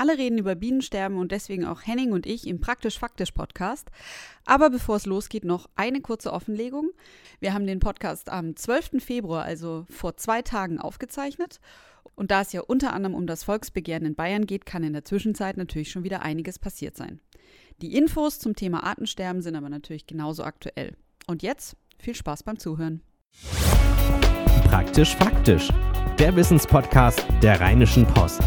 Alle reden über Bienensterben und deswegen auch Henning und ich im Praktisch-Faktisch-Podcast. Aber bevor es losgeht, noch eine kurze Offenlegung. Wir haben den Podcast am 12. Februar, also vor zwei Tagen, aufgezeichnet. Und da es ja unter anderem um das Volksbegehren in Bayern geht, kann in der Zwischenzeit natürlich schon wieder einiges passiert sein. Die Infos zum Thema Artensterben sind aber natürlich genauso aktuell. Und jetzt viel Spaß beim Zuhören. Praktisch Faktisch, der Wissenspodcast der Rheinischen Post.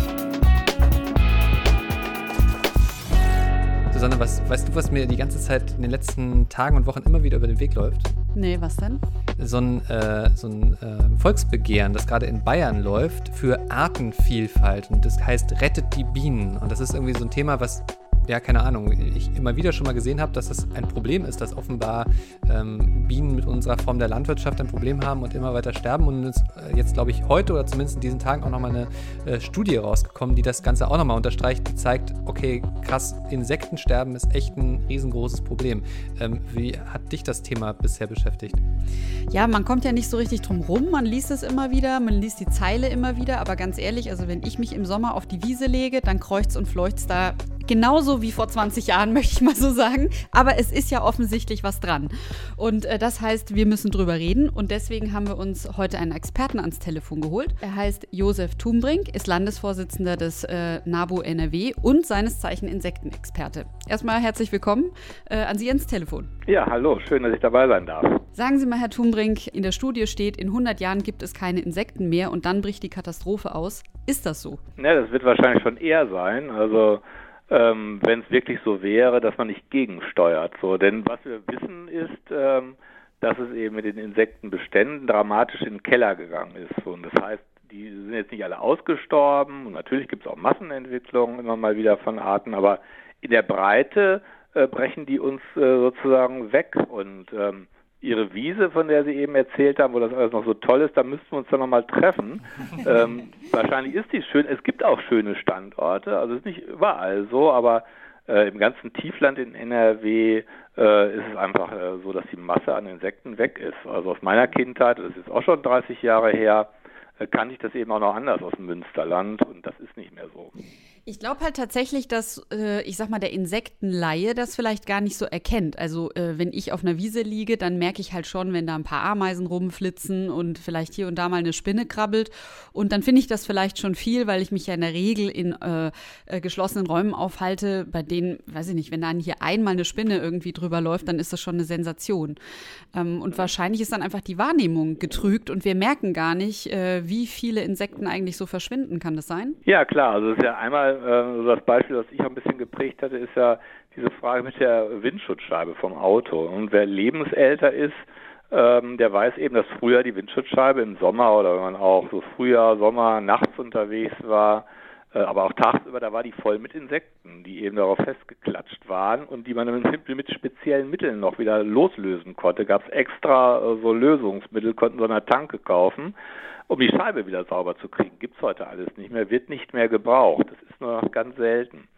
Susanne, was, weißt du, was mir die ganze Zeit in den letzten Tagen und Wochen immer wieder über den Weg läuft? Nee, was denn? So ein, äh, so ein äh, Volksbegehren, das gerade in Bayern läuft, für Artenvielfalt. Und das heißt Rettet die Bienen. Und das ist irgendwie so ein Thema, was ja, keine Ahnung, ich immer wieder schon mal gesehen habe, dass das ein Problem ist, dass offenbar ähm, Bienen mit unserer Form der Landwirtschaft ein Problem haben und immer weiter sterben. Und es, äh, jetzt glaube ich heute oder zumindest in diesen Tagen auch nochmal eine äh, Studie rausgekommen, die das Ganze auch nochmal unterstreicht, die zeigt, okay, krass, Insektensterben ist echt ein riesengroßes Problem. Ähm, wie hat dich das Thema bisher beschäftigt? Ja, man kommt ja nicht so richtig drum rum, man liest es immer wieder, man liest die Zeile immer wieder, aber ganz ehrlich, also wenn ich mich im Sommer auf die Wiese lege, dann kreucht's und fleucht's da genauso wie vor 20 Jahren, möchte ich mal so sagen. Aber es ist ja offensichtlich was dran. Und äh, das heißt, wir müssen drüber reden. Und deswegen haben wir uns heute einen Experten ans Telefon geholt. Er heißt Josef Thumbrink, ist Landesvorsitzender des äh, NABU NRW und seines Zeichen Insektenexperte. Erstmal herzlich willkommen äh, an Sie ins Telefon. Ja, hallo, schön, dass ich dabei sein darf. Sagen Sie mal, Herr Thumbrink, in der Studie steht, in 100 Jahren gibt es keine Insekten mehr und dann bricht die Katastrophe aus. Ist das so? Ja, das wird wahrscheinlich schon eher sein. Also ähm, wenn es wirklich so wäre, dass man nicht gegensteuert. So, denn was wir wissen ist, ähm, dass es eben mit den Insektenbeständen dramatisch in den Keller gegangen ist. Und das heißt, die sind jetzt nicht alle ausgestorben und natürlich gibt es auch Massenentwicklungen immer mal wieder von Arten, aber in der Breite äh, brechen die uns äh, sozusagen weg und ähm, Ihre Wiese, von der Sie eben erzählt haben, wo das alles noch so toll ist, da müssten wir uns dann nochmal treffen. ähm, wahrscheinlich ist die schön. Es gibt auch schöne Standorte, also es ist nicht überall so, aber äh, im ganzen Tiefland in NRW äh, ist es einfach äh, so, dass die Masse an Insekten weg ist. Also aus meiner Kindheit, das ist auch schon 30 Jahre her, äh, kannte ich das eben auch noch anders aus dem Münsterland und das ist nicht mehr so. Ich glaube halt tatsächlich, dass, äh, ich sag mal, der Insektenlaie das vielleicht gar nicht so erkennt. Also, äh, wenn ich auf einer Wiese liege, dann merke ich halt schon, wenn da ein paar Ameisen rumflitzen und vielleicht hier und da mal eine Spinne krabbelt. Und dann finde ich das vielleicht schon viel, weil ich mich ja in der Regel in äh, äh, geschlossenen Räumen aufhalte, bei denen, weiß ich nicht, wenn dann hier einmal eine Spinne irgendwie drüber läuft, dann ist das schon eine Sensation. Ähm, und wahrscheinlich ist dann einfach die Wahrnehmung getrügt und wir merken gar nicht, äh, wie viele Insekten eigentlich so verschwinden. Kann das sein? Ja, klar. Also, es ist ja einmal äh, das Beispiel, das ich ein bisschen geprägt hatte, ist ja diese Frage mit der Windschutzscheibe vom Auto. Und wer lebensälter ist, ähm, der weiß eben, dass früher die Windschutzscheibe im Sommer oder wenn man auch so Frühjahr, Sommer, nachts unterwegs war, aber auch tagsüber, da war die voll mit Insekten, die eben darauf festgeklatscht waren und die man mit speziellen Mitteln noch wieder loslösen konnte. Gab es extra äh, so Lösungsmittel, konnten so eine Tanke kaufen um die Scheibe wieder sauber zu kriegen. Gibt es heute alles nicht mehr, wird nicht mehr gebraucht. Das ist nur noch ganz selten.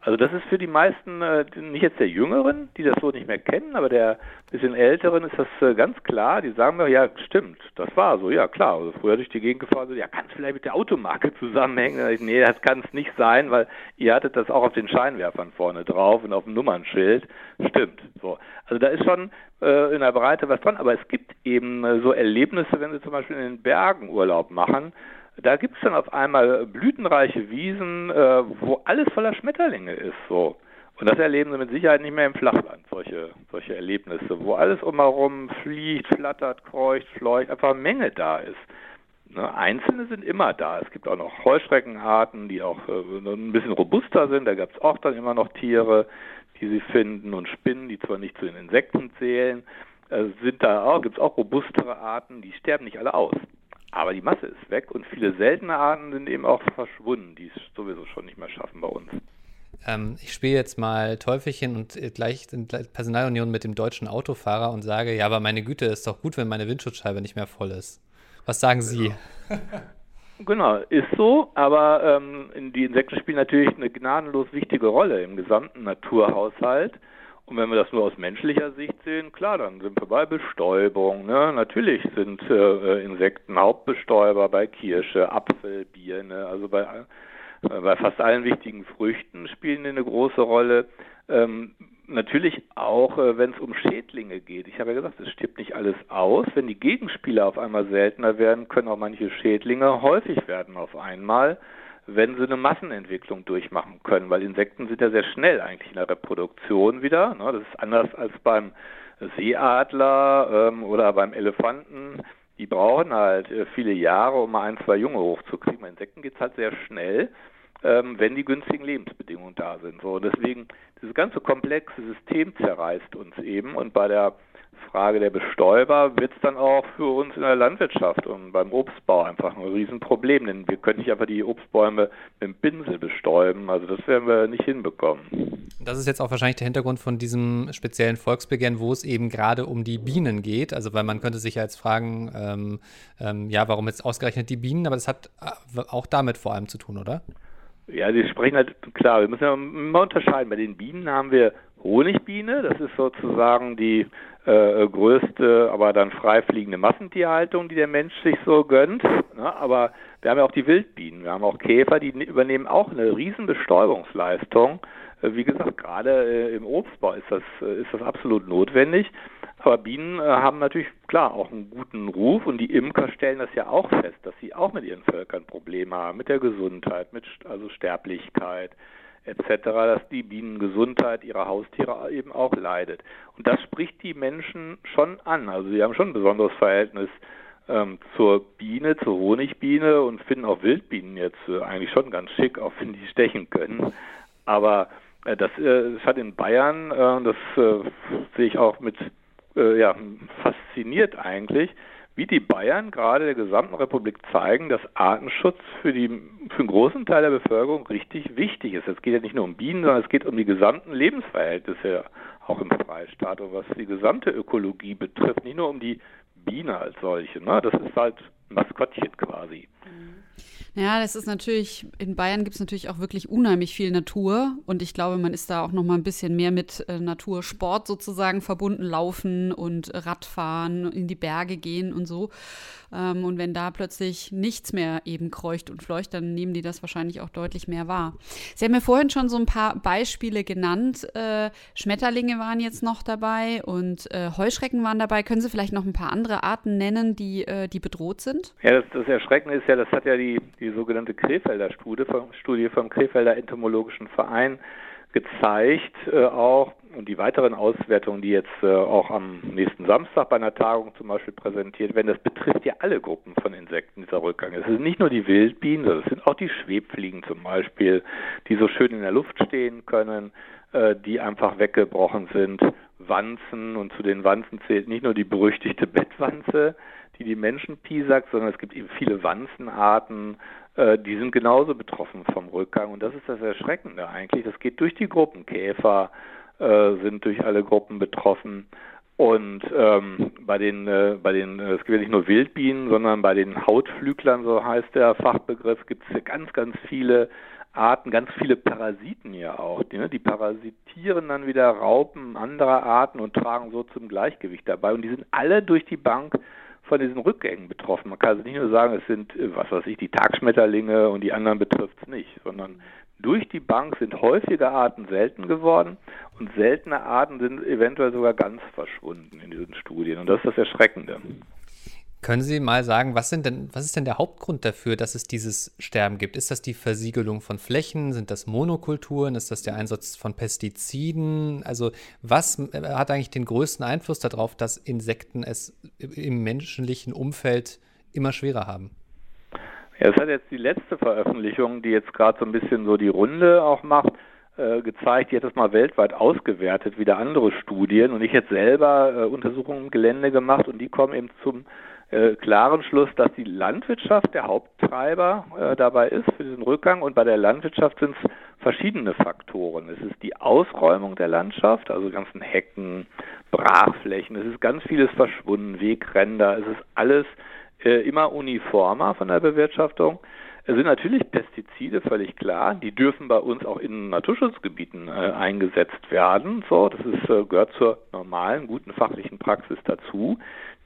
Also das ist für die meisten, äh, nicht jetzt der Jüngeren, die das so nicht mehr kennen, aber der bisschen Älteren ist das äh, ganz klar. Die sagen mir, ja stimmt, das war so, ja klar. Also früher durch die Gegend gefahren, so, ja kann es vielleicht mit der Automarke zusammenhängen? Ich, nee, das kann es nicht sein, weil ihr hattet das auch auf den Scheinwerfern vorne drauf und auf dem Nummernschild. Stimmt. So. Also da ist schon äh, in der Breite was dran, aber es gibt eben so Erlebnisse, wenn Sie zum Beispiel in den Bergen Urlaub machen, da gibt es dann auf einmal blütenreiche Wiesen, äh, wo alles voller Schmetterlinge ist. So. Und das erleben sie mit Sicherheit nicht mehr im Flachland, solche, solche Erlebnisse, wo alles umherum fliegt, flattert, kreucht, fleucht, einfach Menge da ist. Ne, Einzelne sind immer da. Es gibt auch noch Heuschreckenarten, die auch äh, ein bisschen robuster sind. Da gab es auch dann immer noch Tiere, die sie finden und Spinnen, die zwar nicht zu den Insekten zählen, äh, sind da auch, gibt es auch robustere Arten, die sterben nicht alle aus. Aber die Masse ist weg und viele seltene Arten sind eben auch verschwunden, die es sowieso schon nicht mehr schaffen bei uns. Ähm, ich spiele jetzt mal Teufelchen und äh, gleich in Personalunion mit dem deutschen Autofahrer und sage, ja, aber meine Güte, ist doch gut, wenn meine Windschutzscheibe nicht mehr voll ist. Was sagen Sie? Genau, ist so, aber ähm, die Insekten spielen natürlich eine gnadenlos wichtige Rolle im gesamten Naturhaushalt. Und wenn wir das nur aus menschlicher Sicht sehen, klar, dann sind wir bei Bestäubung. Ne? Natürlich sind äh, Insekten Hauptbestäuber bei Kirsche, Apfel, Birne, also bei Äh, bei fast allen wichtigen Früchten spielen die eine große Rolle. Ähm, natürlich auch, äh, wenn es um Schädlinge geht. Ich habe ja gesagt, es stirbt nicht alles aus. Wenn die Gegenspieler auf einmal seltener werden, können auch manche Schädlinge häufig werden auf einmal, wenn sie eine Massenentwicklung durchmachen können. Weil Insekten sind ja sehr schnell eigentlich in der Reproduktion wieder. Ne? Das ist anders als beim Seeadler ähm, oder beim Elefanten. Die brauchen halt äh, viele Jahre, um mal ein, zwei Junge hochzukriegen. Bei Insekten geht es halt sehr schnell ähm, wenn die günstigen Lebensbedingungen da sind. So, deswegen, dieses ganze komplexe System zerreißt uns eben und bei der Frage der Bestäuber wird es dann auch für uns in der Landwirtschaft und beim Obstbau einfach ein Riesenproblem, denn wir können nicht einfach die Obstbäume mit dem Pinsel bestäuben. Also das werden wir nicht hinbekommen. Das ist jetzt auch wahrscheinlich der Hintergrund von diesem speziellen Volksbegehren, wo es eben gerade um die Bienen geht. Also weil man könnte sich ja jetzt fragen, ähm, ähm, ja, warum jetzt ausgerechnet die Bienen? Aber das hat äh, auch damit vor allem zu tun, oder? Ja, Sie sprechen halt, klar, wir müssen ja immer unterscheiden. Bei den Bienen haben wir Honigbiene, das ist sozusagen die äh, größte, aber dann freifliegende Massentierhaltung, die der Mensch sich so gönnt. Ne? Aber wir haben ja auch die Wildbienen, wir haben auch Käfer, die übernehmen auch eine riesen Bestäubungsleistung. Äh, wie gesagt, gerade äh, im Obstbau ist das, äh, ist das absolut notwendig. Aber Bienen äh, haben natürlich klar auch einen guten Ruf und die Imker stellen das ja auch fest, dass sie auch mit ihren Völkern Probleme haben, mit der Gesundheit, mit also Sterblichkeit etc., dass die Bienengesundheit ihrer Haustiere eben auch leidet. Und das spricht die Menschen schon an. Also sie haben schon ein besonderes Verhältnis ähm, zur Biene, zur Honigbiene und finden auch Wildbienen jetzt äh, eigentlich schon ganz schick, auch wenn die stechen können. Aber äh, das, äh, das hat in Bayern, äh, das äh, sehe ich auch mit äh, ja, fasziniert eigentlich, wie die Bayern gerade der gesamten Republik zeigen, dass Artenschutz für, die, für einen großen Teil der Bevölkerung richtig wichtig ist. Es geht ja nicht nur um Bienen, sondern es geht um die gesamten Lebensverhältnisse auch im Freistaat und was die gesamte Ökologie betrifft, nicht nur um die Biene als solche. Ne? Das ist halt ein Maskottchen quasi. Mhm. Ja, das ist natürlich, in Bayern gibt es natürlich auch wirklich unheimlich viel Natur und ich glaube, man ist da auch noch mal ein bisschen mehr mit äh, Natursport sozusagen verbunden, laufen und Radfahren, in die Berge gehen und so. Ähm, und wenn da plötzlich nichts mehr eben kreucht und fleucht, dann nehmen die das wahrscheinlich auch deutlich mehr wahr. Sie haben mir vorhin schon so ein paar Beispiele genannt. Äh, Schmetterlinge waren jetzt noch dabei und äh, Heuschrecken waren dabei. Können Sie vielleicht noch ein paar andere Arten nennen, die, äh, die bedroht sind? Ja, das, das Erschreckende ist ja, das hat ja die, die sogenannte Krefelder Studie vom, Studie vom Krefelder Entomologischen Verein gezeigt, äh, auch und die weiteren Auswertungen, die jetzt äh, auch am nächsten Samstag bei einer Tagung zum Beispiel präsentiert werden, das betrifft ja alle Gruppen von Insekten, dieser Rückgang. Es sind nicht nur die Wildbienen, sondern es sind auch die Schwebfliegen zum Beispiel, die so schön in der Luft stehen können, äh, die einfach weggebrochen sind. Wanzen und zu den Wanzen zählt nicht nur die berüchtigte Bettwanze, die die Menschen piesackt, sondern es gibt eben viele Wanzenarten, äh, die sind genauso betroffen vom Rückgang. Und das ist das Erschreckende eigentlich. Das geht durch die Gruppen. Käfer äh, sind durch alle Gruppen betroffen. Und ähm, bei den, äh, bei den, äh, es gibt ja nicht nur Wildbienen, sondern bei den Hautflüglern, so heißt der Fachbegriff, gibt es ganz, ganz viele Arten, ganz viele Parasiten ja auch. Die, ne, die parasitieren dann wieder Raupen anderer Arten und tragen so zum Gleichgewicht dabei. Und die sind alle durch die Bank von diesen Rückgängen betroffen. Man kann also nicht nur sagen, es sind, äh, was weiß ich, die Tagschmetterlinge und die anderen betrifft es nicht, sondern durch die Bank sind häufige Arten selten geworden und seltene Arten sind eventuell sogar ganz verschwunden in diesen Studien. Und das ist das Erschreckende. Können Sie mal sagen, was, sind denn, was ist denn der Hauptgrund dafür, dass es dieses Sterben gibt? Ist das die Versiegelung von Flächen? Sind das Monokulturen? Ist das der Einsatz von Pestiziden? Also was äh, hat eigentlich den größten Einfluss darauf, dass Insekten es im menschlichen Umfeld immer schwerer haben? Ja, es hat jetzt die letzte Veröffentlichung, die jetzt gerade so ein bisschen so die Runde auch macht, äh, gezeigt, die hat das mal weltweit ausgewertet, wieder andere Studien. Und ich hätte selber äh, Untersuchungen im Gelände gemacht und die kommen eben zum äh, klaren Schluss, dass die Landwirtschaft der Haupttreiber äh, dabei ist für diesen Rückgang und bei der Landwirtschaft sind es verschiedene Faktoren. Es ist die Ausräumung der Landschaft, also ganzen Hecken, Brachflächen, es ist ganz vieles verschwunden, Wegränder, es ist alles äh, immer uniformer von der Bewirtschaftung. Es sind natürlich Pestizide, völlig klar. Die dürfen bei uns auch in Naturschutzgebieten äh, eingesetzt werden. So, das ist, äh, gehört zur normalen, guten fachlichen Praxis dazu.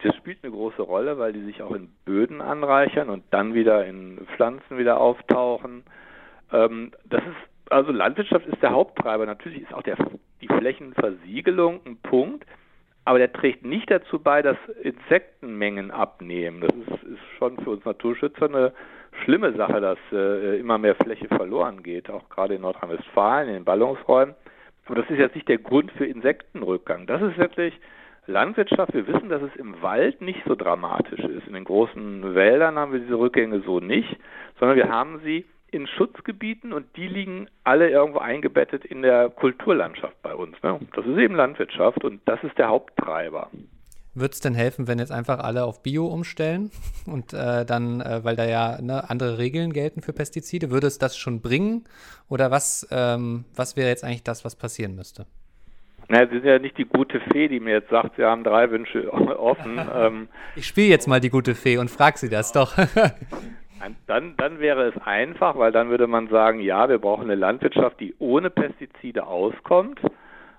Das spielt eine große Rolle, weil die sich auch in Böden anreichern und dann wieder in Pflanzen wieder auftauchen. Ähm, das ist, also Landwirtschaft ist der Haupttreiber. Natürlich ist auch der, die Flächenversiegelung ein Punkt, aber der trägt nicht dazu bei, dass Insektenmengen abnehmen. Das ist, ist schon für uns Naturschützer eine schlimme Sache, dass äh, immer mehr Fläche verloren geht, auch gerade in Nordrhein-Westfalen, in den Ballungsräumen. Aber das ist jetzt nicht der Grund für Insektenrückgang. Das ist wirklich Landwirtschaft. Wir wissen, dass es im Wald nicht so dramatisch ist. In den großen Wäldern haben wir diese Rückgänge so nicht, sondern wir haben sie in Schutzgebieten und die liegen alle irgendwo eingebettet in der Kulturlandschaft bei uns. Ne? Das ist eben Landwirtschaft und das ist der Haupttreiber. Würde es denn helfen, wenn jetzt einfach alle auf Bio umstellen und äh, dann, äh, weil da ja ne, andere Regeln gelten für Pestizide, würde es das schon bringen? Oder was, ähm, was wäre jetzt eigentlich das, was passieren müsste? Naja, Sie sind ja nicht die gute Fee, die mir jetzt sagt, Sie haben drei Wünsche offen. ähm, ich spiele jetzt mal die gute Fee und frage Sie das doch. dann, dann wäre es einfach, weil dann würde man sagen, ja, wir brauchen eine Landwirtschaft, die ohne Pestizide auskommt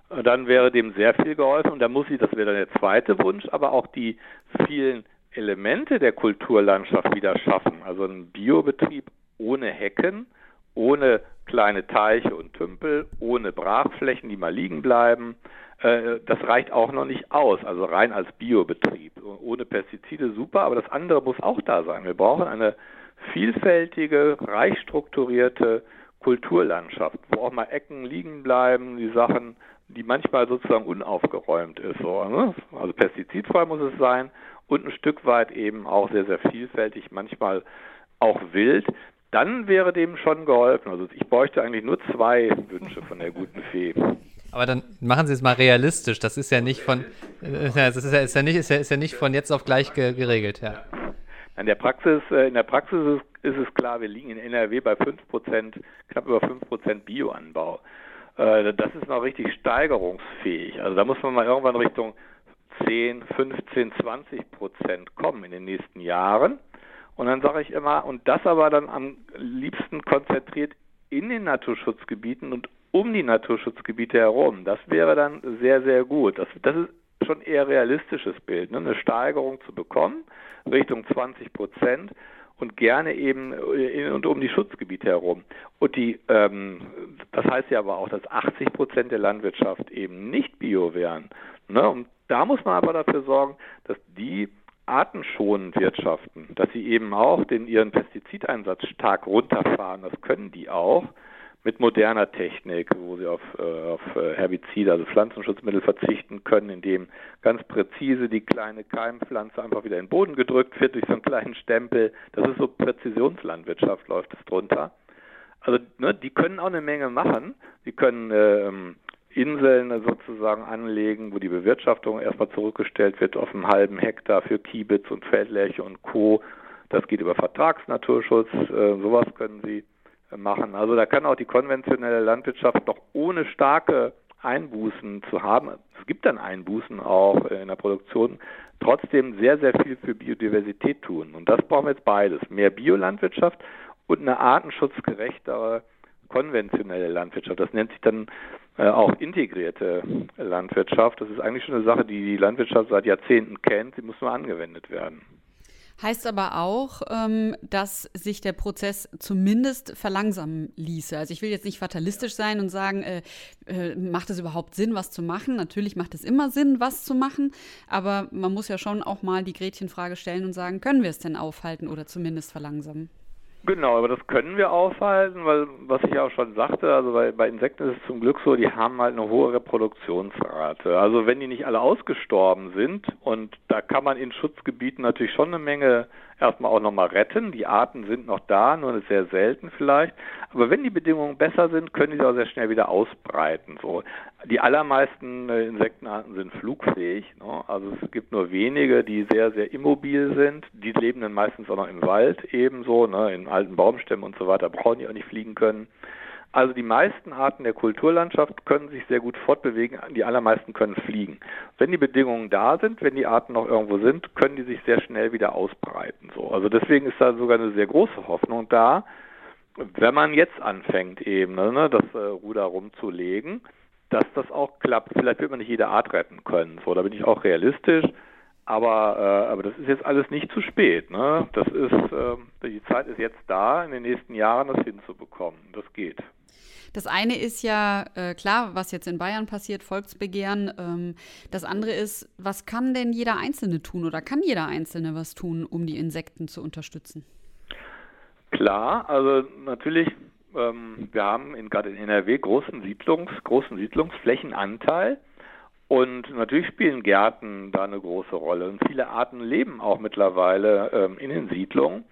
dann wäre dem sehr viel geholfen. Und da muss ich, das wäre dann der zweite Wunsch, aber auch die vielen Elemente der Kulturlandschaft wieder schaffen. Also ein Biobetrieb ohne Hecken, ohne kleine Teiche und Tümpel, ohne Brachflächen, die mal liegen bleiben. Äh, das reicht auch noch nicht aus, also rein als Biobetrieb. Ohne Pestizide super, aber das andere muss auch da sein. Wir brauchen eine vielfältige, reich strukturierte Kulturlandschaft, wo auch mal Ecken liegen bleiben, die Sachen die manchmal sozusagen unaufgeräumt ist. Ne? Also pestizidfrei muss es sein und ein Stück weit eben auch sehr, sehr vielfältig, manchmal auch wild. Dann wäre dem schon geholfen. Also ich bräuchte eigentlich nur zwei Wünsche von der guten Fee. Aber dann machen Sie es mal realistisch. Das ist ja nicht von, äh, das ist ja, ist ja nicht, ist ja, ist ja nicht von jetzt auf gleich geregelt, ja. In der Praxis, äh, in der Praxis ist, ist es klar, wir liegen in NRW bei 5 knapp über 5% Bioanbau. Äh, das ist noch richtig steigerungsfähig. Also da muss man mal irgendwann Richtung 10, 15, 20 Prozent kommen in den nächsten Jahren. Und dann sage ich immer, und das aber dann am liebsten konzentriert in den Naturschutzgebieten und um die Naturschutzgebiete herum. Das wäre dann sehr, sehr gut. Das, das ist schon eher realistisches Bild, ne? eine Steigerung zu bekommen, Richtung 20 Prozent und gerne eben in und um die Schutzgebiete herum. Und die, ähm, das heißt ja aber auch, dass 80 Prozent der Landwirtschaft eben nicht bio wären. Ne? Und da muss man aber dafür sorgen, dass die artenschonend wirtschaften, dass sie eben auch den ihren Pestizideinsatz stark runterfahren. Das können die auch mit moderner Technik, wo sie auf, äh, auf äh, Herbizide, also Pflanzenschutzmittel verzichten können, indem ganz präzise die kleine Keimpflanze einfach wieder in den Boden gedrückt wird durch so einen kleinen Stempel. Das ist so Präzisionslandwirtschaft, läuft es drunter. Also ne, die können auch eine Menge machen. Sie können ähm, Inseln sozusagen anlegen, wo die Bewirtschaftung erstmal zurückgestellt wird auf einen halben Hektar für Kiebitz und Feldlärche und Co. Das geht über Vertragsnaturschutz, äh, sowas können sie machen. Also da kann auch die konventionelle Landwirtschaft noch ohne starke Einbußen zu haben. Es gibt dann Einbußen auch in der Produktion, trotzdem sehr, sehr viel für Biodiversität tun. Und das brauchen wir jetzt beides. Mehr Biolandwirtschaft und eine artenschutzgerechtere konventionelle Landwirtschaft. Das nennt sich dann äh, auch integrierte Landwirtschaft. Das ist eigentlich schon eine Sache, die die Landwirtschaft seit Jahrzehnten kennt. Sie muss nur angewendet werden. Heißt aber auch, ähm, dass sich der Prozess zumindest verlangsamen ließe. Also ich will jetzt nicht fatalistisch sein und sagen, äh, äh, macht es überhaupt Sinn, was zu machen? Natürlich macht es immer Sinn, was zu machen, aber man muss ja schon auch mal die Gretchenfrage stellen und sagen, können wir es denn aufhalten oder zumindest verlangsamen? Genau, aber das können wir aufhalten, weil, was ich auch schon sagte, also bei, bei Insekten ist es zum Glück so, die haben halt eine hohe Reproduktionsrate. Also wenn die nicht alle ausgestorben sind, und da kann man in Schutzgebieten natürlich schon eine Menge erstmal auch nochmal retten. Die Arten sind noch da, nur sehr selten vielleicht. Aber wenn die Bedingungen besser sind, können die sich auch sehr schnell wieder ausbreiten. So. Die allermeisten äh, Insektenarten sind flugfähig. Ne? Also es gibt nur wenige, die sehr, sehr immobil sind. Die leben dann meistens auch noch im Wald ebenso, ne? in alten Baumstämmen und so weiter, brauchen die auch nicht fliegen können. Also die meisten Arten der Kulturlandschaft können sich sehr gut fortbewegen, die allermeisten können fliegen. Wenn die Bedingungen da sind, wenn die Arten noch irgendwo sind, können die sich sehr schnell wieder ausbreiten. So. Also deswegen ist da sogar eine sehr große Hoffnung da, wenn man jetzt anfängt eben ne, das äh, Ruder rumzulegen, dass das auch klappt. Vielleicht wird man nicht jede Art retten können, so, da bin ich auch realistisch. Aber, äh, aber das ist jetzt alles nicht zu spät. Ne? Das ist, äh, die Zeit ist jetzt da, in den nächsten Jahren das hinzubekommen. Das geht. Das eine ist ja äh, klar, was jetzt in Bayern passiert, Volksbegehren. Ähm, das andere ist, was kann denn jeder Einzelne tun oder kann jeder Einzelne was tun, um die Insekten zu unterstützen? Klar, also natürlich, ähm, wir haben in, gerade in NRW großen Siedlungs, großen Siedlungsflächenanteil. Und natürlich spielen Gärten da eine große Rolle. Und viele Arten leben auch mittlerweile ähm, in den Siedlungen.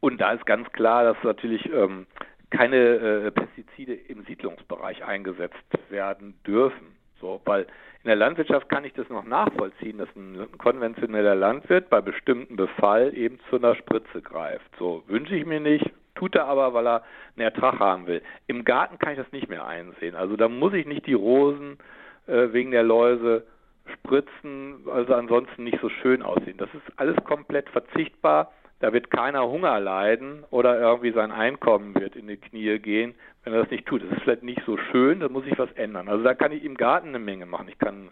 Und da ist ganz klar, dass natürlich ähm, keine äh, Pestizide im Siedlungsbereich eingesetzt werden dürfen. So, weil in der Landwirtschaft kann ich das noch nachvollziehen, dass ein konventioneller Landwirt bei bestimmten Befall eben zu einer Spritze greift. So wünsche ich mir nicht, tut er aber, weil er einen Ertrag haben will. Im Garten kann ich das nicht mehr einsehen. Also da muss ich nicht die Rosen äh, wegen der Läuse spritzen, also ansonsten nicht so schön aussehen. Das ist alles komplett verzichtbar. Da wird keiner Hunger leiden oder irgendwie sein Einkommen wird in die Knie gehen, wenn er das nicht tut. Das ist vielleicht nicht so schön, da muss ich was ändern. Also da kann ich im Garten eine Menge machen. Ich kann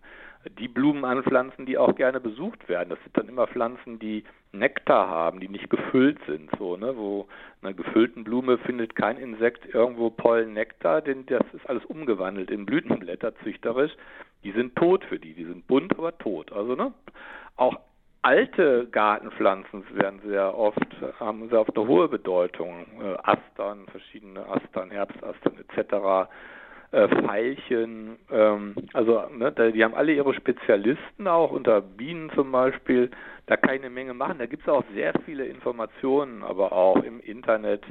die Blumen anpflanzen, die auch gerne besucht werden. Das sind dann immer Pflanzen, die Nektar haben, die nicht gefüllt sind. So, ne? Wo einer gefüllten Blume findet kein Insekt irgendwo Pollen, Nektar, denn das ist alles umgewandelt in Blütenblätter züchterisch. Die sind tot für die, die sind bunt, aber tot. Also ne? auch alte Gartenpflanzen werden sehr oft, haben sehr oft eine hohe Bedeutung. Äh, Astern, verschiedene Astern, Herbstastern etc äh, Veilchen, ähm, also ne, die haben alle ihre Spezialisten auch unter Bienen zum Beispiel. Da kann ich eine Menge machen. Da gibt es auch sehr viele Informationen, aber auch im Internet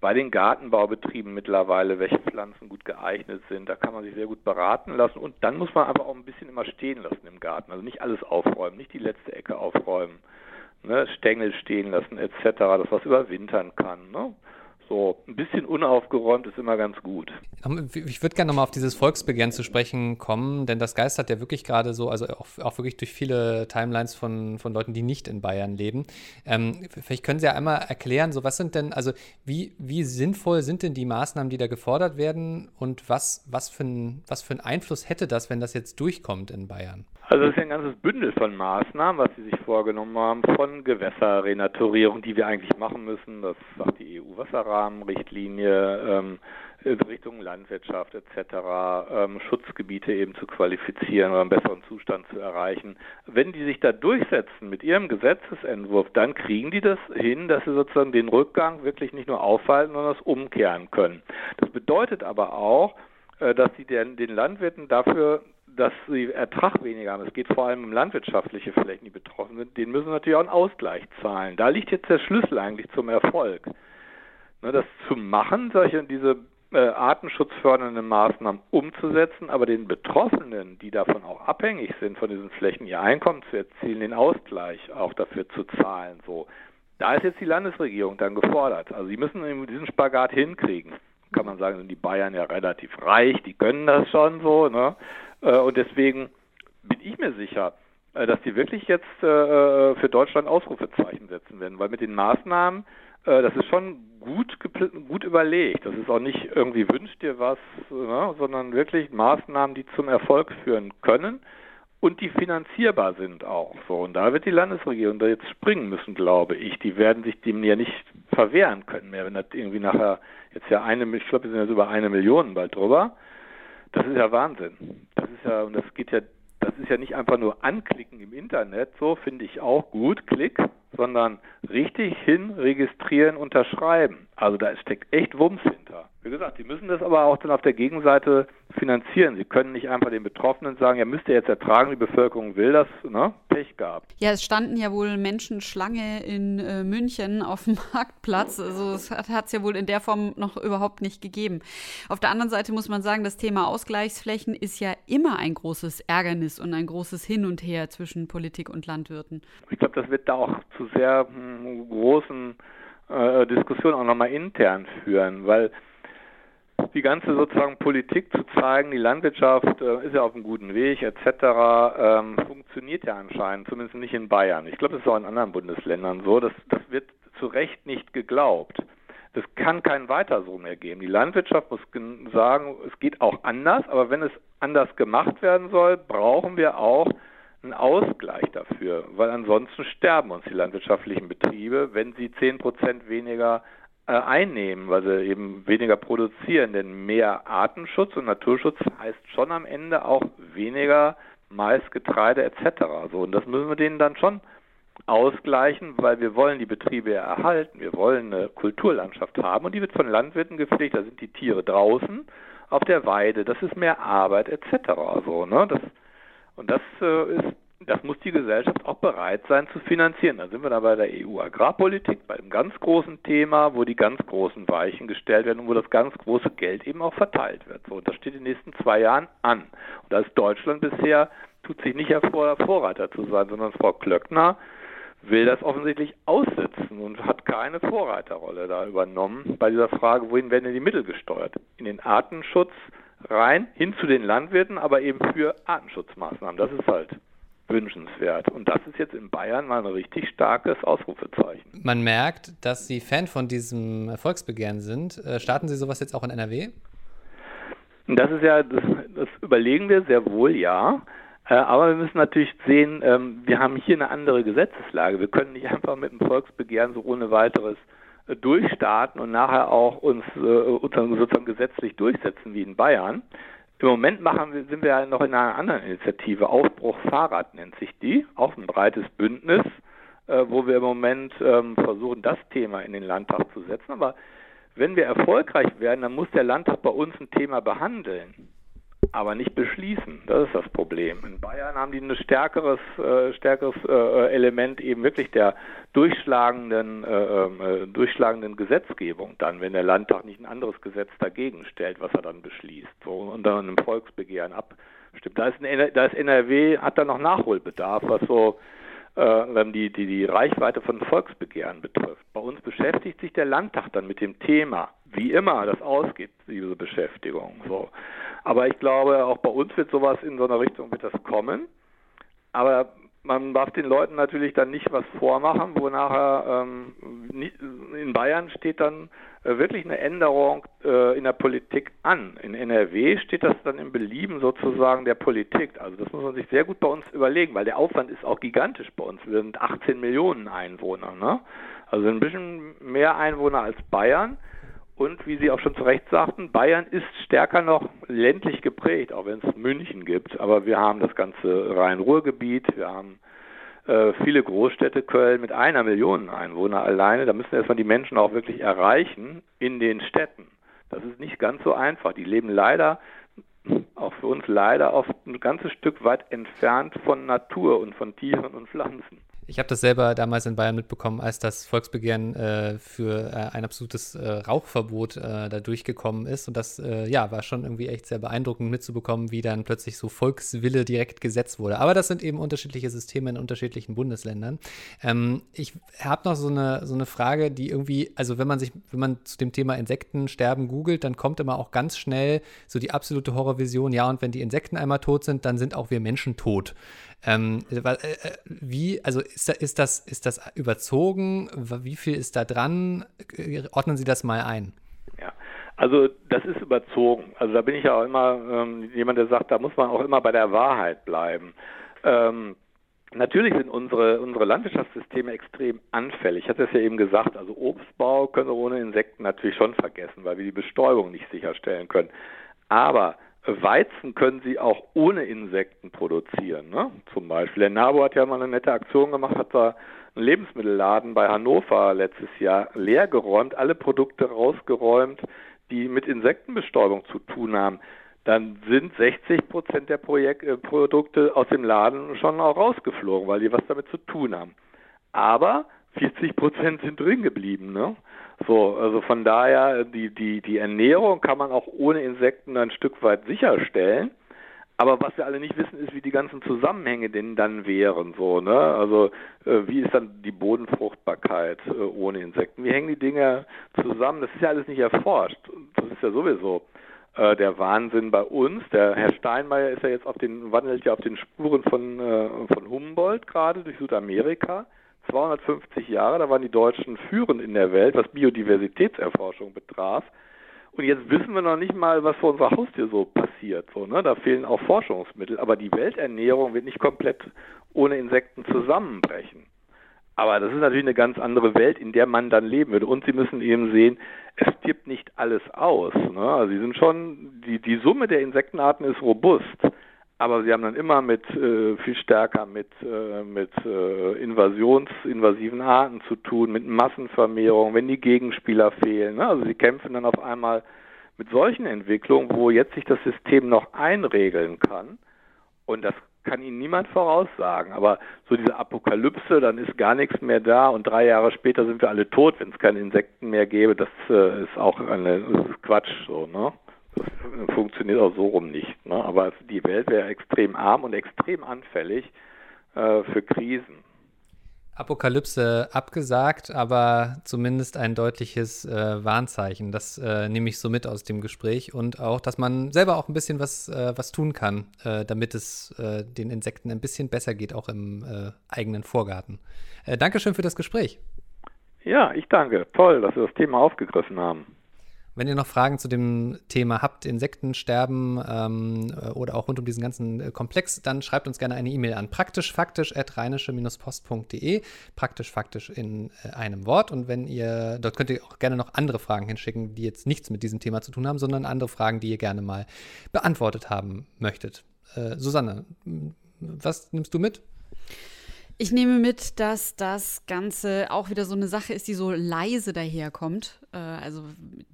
bei den Gartenbaubetrieben mittlerweile, welche Pflanzen gut geeignet sind. Da kann man sich sehr gut beraten lassen und dann muss man aber auch ein bisschen immer stehen lassen im Garten. Also nicht alles aufräumen, nicht die letzte Ecke aufräumen, ne, Stängel stehen lassen etc., dass was überwintern kann. Ne? So ein bisschen unaufgeräumt ist immer ganz gut. Ich würde gerne nochmal auf dieses Volksbegehren zu sprechen kommen, denn das geistert ja wirklich gerade so, also auch, auch, wirklich durch viele Timelines von, von Leuten, die nicht in Bayern leben. Ähm, vielleicht können Sie ja einmal erklären, so was sind denn, also wie, wie sinnvoll sind denn die Maßnahmen, die da gefordert werden und was, was, für ein, was für einen Einfluss hätte das, wenn das jetzt durchkommt in Bayern? Also es ist ja ein ganzes Bündel von Maßnahmen, was sie sich vorgenommen haben, von Gewässerrenaturierung, die wir eigentlich machen müssen, das sagt die EU-Wasserrahmenrichtlinie, ähm, in Richtung Landwirtschaft etc., ähm, Schutzgebiete eben zu qualifizieren oder einen besseren Zustand zu erreichen. Wenn die sich da durchsetzen mit ihrem Gesetzesentwurf, dann kriegen die das hin, dass sie sozusagen den Rückgang wirklich nicht nur aufhalten, sondern das umkehren können. Das bedeutet aber auch, äh, dass sie den, den Landwirten dafür dass sie Ertrag weniger haben. Es geht vor allem um landwirtschaftliche Flächen, die betroffen sind. Denen müssen natürlich auch einen Ausgleich zahlen. Da liegt jetzt der Schlüssel eigentlich zum Erfolg. Ne, das zu machen, solche diese äh, artenschutzfördernden Maßnahmen umzusetzen, aber den Betroffenen, die davon auch abhängig sind, von diesen Flächen ihr Einkommen zu erzielen, den Ausgleich auch dafür zu zahlen. So, da ist jetzt die Landesregierung dann gefordert. Also sie müssen diesen Spagat hinkriegen. Kann man sagen, sind die Bayern ja relativ reich, die können das schon so, ne? Äh, und deswegen bin ich mir sicher, äh, dass die wirklich jetzt äh, für Deutschland Ausrufezeichen setzen werden, weil mit den Maßnahmen, das ist schon gut, gut überlegt. Das ist auch nicht irgendwie wünscht dir was, ne, sondern wirklich Maßnahmen, die zum Erfolg führen können und die finanzierbar sind auch. So und da wird die Landesregierung da jetzt springen müssen, glaube ich. Die werden sich dem ja nicht verwehren können mehr, wenn das irgendwie nachher jetzt ja eine, ich glaube, wir sind jetzt über eine Million bald drüber. Das ist ja Wahnsinn. Das ist ja, und das geht ja, das ist ja nicht einfach nur anklicken im Internet, so finde ich auch gut, Klick, sondern richtig hin, registrieren, unterschreiben. Also da steckt echt Wumms hinter. Wie gesagt, die müssen das aber auch dann auf der Gegenseite finanzieren. Sie können nicht einfach den Betroffenen sagen, ja, müsst ihr jetzt ertragen, die Bevölkerung will das, ne? Pech gehabt. Ja, es standen ja wohl Menschenschlange in äh, München auf dem Marktplatz. Also es hat es ja wohl in der Form noch überhaupt nicht gegeben. Auf der anderen Seite muss man sagen, das Thema Ausgleichsflächen ist ja immer ein großes Ärgernis und ein großes Hin und Her zwischen Politik und Landwirten. Ich glaube, das wird da auch zu sehr hm, großen äh, Diskussionen auch nochmal intern führen, weil die ganze sozusagen Politik zu zeigen, die Landwirtschaft äh, ist ja auf einem guten Weg etc., ähm, funktioniert ja anscheinend, zumindest nicht in Bayern. Ich glaube, das ist auch in anderen Bundesländern so. Das, das wird zu Recht nicht geglaubt. Das kann kein weiter so mehr geben. Die Landwirtschaft muss sagen, es geht auch anders, aber wenn es anders gemacht werden soll, brauchen wir auch einen Ausgleich dafür, weil ansonsten sterben uns die landwirtschaftlichen Betriebe, wenn sie 10 Prozent weniger äh, einnehmen, weil sie eben weniger produzieren. Denn mehr Artenschutz und Naturschutz heißt schon am Ende auch weniger Mais, Getreide etc. So, und das müssen wir denen dann schon ausgleichen, weil wir wollen die Betriebe erhalten. Wir wollen eine Kulturlandschaft haben und die wird von Landwirten gepflegt. Da sind die Tiere draußen auf der Weide. Das ist mehr Arbeit etc. So, ne? Das, und das äh, ist das muss die Gesellschaft auch bereit sein zu finanzieren. Da sind wir dann bei der EU-Agrarpolitik, bei einem ganz großen Thema, wo die ganz großen Weichen gestellt werden und wo das ganz große Geld eben auch verteilt wird. So, und das steht in den nächsten zwei Jahren an. Und da ist Deutschland bisher, tut sich nicht hervor, Vorreiter zu sein, sondern Frau Klöckner will das offensichtlich aussitzen und hat keine Vorreiterrolle da übernommen bei dieser Frage, wohin werden denn die Mittel gesteuert? In den Artenschutz rein, hin zu den Landwirten, aber eben für Artenschutzmaßnahmen. Das ist halt wünschenswert. Und das ist jetzt in Bayern mal ein richtig starkes Ausrufezeichen. Man merkt, dass Sie Fan von diesem Volksbegehren sind. Äh, starten Sie sowas jetzt auch in NRW? Das ist ja, das, das überlegen wir sehr wohl, ja. Äh, aber wir müssen natürlich sehen, ähm, wir haben hier eine andere Gesetzeslage. Wir können nicht einfach mit dem Volksbegehren so ohne weiteres äh, durchstarten und nachher auch uns sozusagen gesetzlich durchsetzen wie in Bayern. Im Moment machen wir, sind wir ja noch in einer anderen Initiative. Aufbruch Fahrrad nennt sich die. Auch ein breites Bündnis, äh, wo wir im Moment ähm, versuchen, das Thema in den Landtag zu setzen. Aber wenn wir erfolgreich werden, dann muss der Landtag bei uns ein Thema behandeln aber nicht beschließen. Das ist das Problem. In Bayern haben die ein stärkeres, äh, stärkeres äh, Element eben wirklich der durchschlagenden, äh, ähm, äh, durchschlagenden Gesetzgebung dann, wenn der Landtag nicht ein anderes Gesetz dagegen stellt, was er dann beschließt so, und dann einem Volksbegehren abstimmt. Da ist, ein, da ist NRW, hat da noch Nachholbedarf, was so äh, die, die, die Reichweite von Volksbegehren betrifft. Bei uns beschäftigt sich der Landtag dann mit dem Thema, wie immer das ausgeht, diese Beschäftigung. So. Aber ich glaube, auch bei uns wird sowas in so einer Richtung wird das kommen. Aber man darf den Leuten natürlich dann nicht was vormachen, wo nachher ähm, in Bayern steht dann äh, wirklich eine Änderung äh, in der Politik an. In NRW steht das dann im Belieben sozusagen der Politik. Also das muss man sich sehr gut bei uns überlegen, weil der Aufwand ist auch gigantisch bei uns. Wir sind 18 Millionen Einwohner, ne? Also ein bisschen mehr Einwohner als Bayern. Und wie Sie auch schon zu Recht sagten, Bayern ist stärker noch ländlich geprägt, auch wenn es München gibt. Aber wir haben das ganze Rhein-Ruhr-Gebiet, wir haben äh, viele Großstädte, Köln mit einer Million Einwohner alleine. Da müssen erstmal die Menschen auch wirklich erreichen in den Städten. Das ist nicht ganz so einfach. Die leben leider, auch für uns leider, oft ein ganzes Stück weit entfernt von Natur und von Tieren und Pflanzen. Ich habe das selber damals in Bayern mitbekommen, als das Volksbegehren äh, für äh, ein absolutes äh, Rauchverbot äh, da durchgekommen ist. Und das äh, ja, war schon irgendwie echt sehr beeindruckend mitzubekommen, wie dann plötzlich so Volkswille direkt gesetzt wurde. Aber das sind eben unterschiedliche Systeme in unterschiedlichen Bundesländern. Ähm, ich habe noch so eine, so eine Frage, die irgendwie, also wenn man sich, wenn man zu dem Thema Insektensterben googelt, dann kommt immer auch ganz schnell so die absolute Horrorvision, ja, und wenn die Insekten einmal tot sind, dann sind auch wir Menschen tot. Ähm, äh, wie, also ist, da, ist, das, ist das überzogen? Wie viel ist da dran? Äh, ordnen Sie das mal ein. Ja, also das ist überzogen. Also da bin ich ja auch immer ähm, jemand, der sagt, da muss man auch immer bei der Wahrheit bleiben. Ähm, Natürlich sind unsere, unsere Landwirtschaftssysteme extrem anfällig. Ich hatte es ja eben gesagt, also Obstbau können wir ohne Insekten natürlich schon vergessen, weil wir die Bestäubung nicht sicherstellen können. Aber Weizen können sie auch ohne Insekten produzieren. Ne? Zum Beispiel. Der NABU hat ja mal eine nette Aktion gemacht, hat da einen Lebensmittelladen bei Hannover letztes Jahr leergeräumt, alle Produkte rausgeräumt, die mit Insektenbestäubung zu tun haben. Dann sind 60 Prozent der Projek äh, Produkte aus dem Laden schon auch rausgeflogen, weil die was damit zu tun haben. Aber 40 Prozent sind drin geblieben. Ne? So, also von daher, die, die, die Ernährung kann man auch ohne Insekten ein Stück weit sicherstellen. Aber was wir alle nicht wissen, ist, wie die ganzen Zusammenhänge denn dann wären. So, ne? Also äh, wie ist dann die Bodenfruchtbarkeit äh, ohne Insekten? Wie hängen die Dinge zusammen? Das ist ja alles nicht erforscht. Das ist ja sowieso äh, der Wahnsinn bei uns. Der Herr Steinmeier ist ja jetzt auf den, wandelt ja auf den Spuren von, äh, von Humboldt gerade durch Südamerika. 250 Jahre, da waren die Deutschen führend in der Welt, was Biodiversitätserforschung betraf. Und jetzt wissen wir noch nicht mal, was vor unserer Haustür so passiert. So, ne? Da fehlen auch Forschungsmittel. Aber die Welternährung wird nicht komplett ohne Insekten zusammenbrechen. Aber das ist natürlich eine ganz andere Welt, in der man dann leben würde. Und Sie müssen eben sehen, es stirbt nicht alles aus. Ne? Also Sie sind schon, die, die Summe der Insektenarten ist robust. Aber sie haben dann immer mit äh, viel stärker mit, äh, mit äh, Invasions, invasiven Arten zu tun, mit Massenvermehrung, wenn die Gegenspieler fehlen. Ne? Also sie kämpfen dann auf einmal mit solchen Entwicklungen, wo jetzt sich das System noch einregeln kann. Und das kann Ihnen niemand voraussagen. Aber so diese Apokalypse, dann ist gar nichts mehr da und drei Jahre später sind wir alle tot, wenn es keine Insekten mehr gäbe, das äh, ist auch eine das ist Quatsch so, ne? Das funktioniert auch so rum nicht. Ne? Aber die Welt wäre extrem arm und extrem anfällig äh, für Krisen. Apokalypse abgesagt, aber zumindest ein deutliches äh, Warnzeichen. Das äh, nehme ich so mit aus dem Gespräch und auch, dass man selber auch ein bisschen was, äh, was tun kann, äh, damit es äh, den Insekten ein bisschen besser geht, auch im äh, eigenen Vorgarten. Dankeschön für das Gespräch. Ja, ich danke. Toll, dass wir das Thema aufgegriffen haben. Wenn ihr noch Fragen zu dem Thema habt, Insektensterben ähm, oder auch rund um diesen ganzen äh, Komplex, dann schreibt uns gerne eine E-Mail an praktischfaktisch.rheinische-post.de. Praktisch faktisch in äh, einem Wort. Und wenn ihr, dort könnt ihr auch gerne noch andere Fragen hinschicken, die jetzt nichts mit diesem Thema zu tun haben, sondern andere Fragen, die ihr gerne mal beantwortet haben möchtet. Äh, Susanne, was nimmst du mit? Ich nehme mit, dass das Ganze auch wieder so eine Sache ist, die so leise daherkommt. Äh, also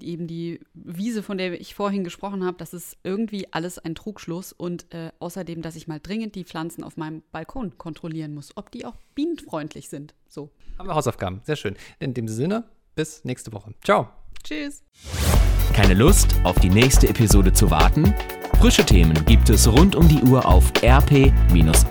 eben die Wiese, von der ich vorhin gesprochen habe, das ist irgendwie alles ein Trugschluss. Und äh, außerdem, dass ich mal dringend die Pflanzen auf meinem Balkon kontrollieren muss, ob die auch bienenfreundlich sind. So. Haben wir Hausaufgaben. Sehr schön. In dem Sinne, bis nächste Woche. Ciao. Tschüss. Keine Lust, auf die nächste Episode zu warten? Frische Themen gibt es rund um die Uhr auf rp-online.de.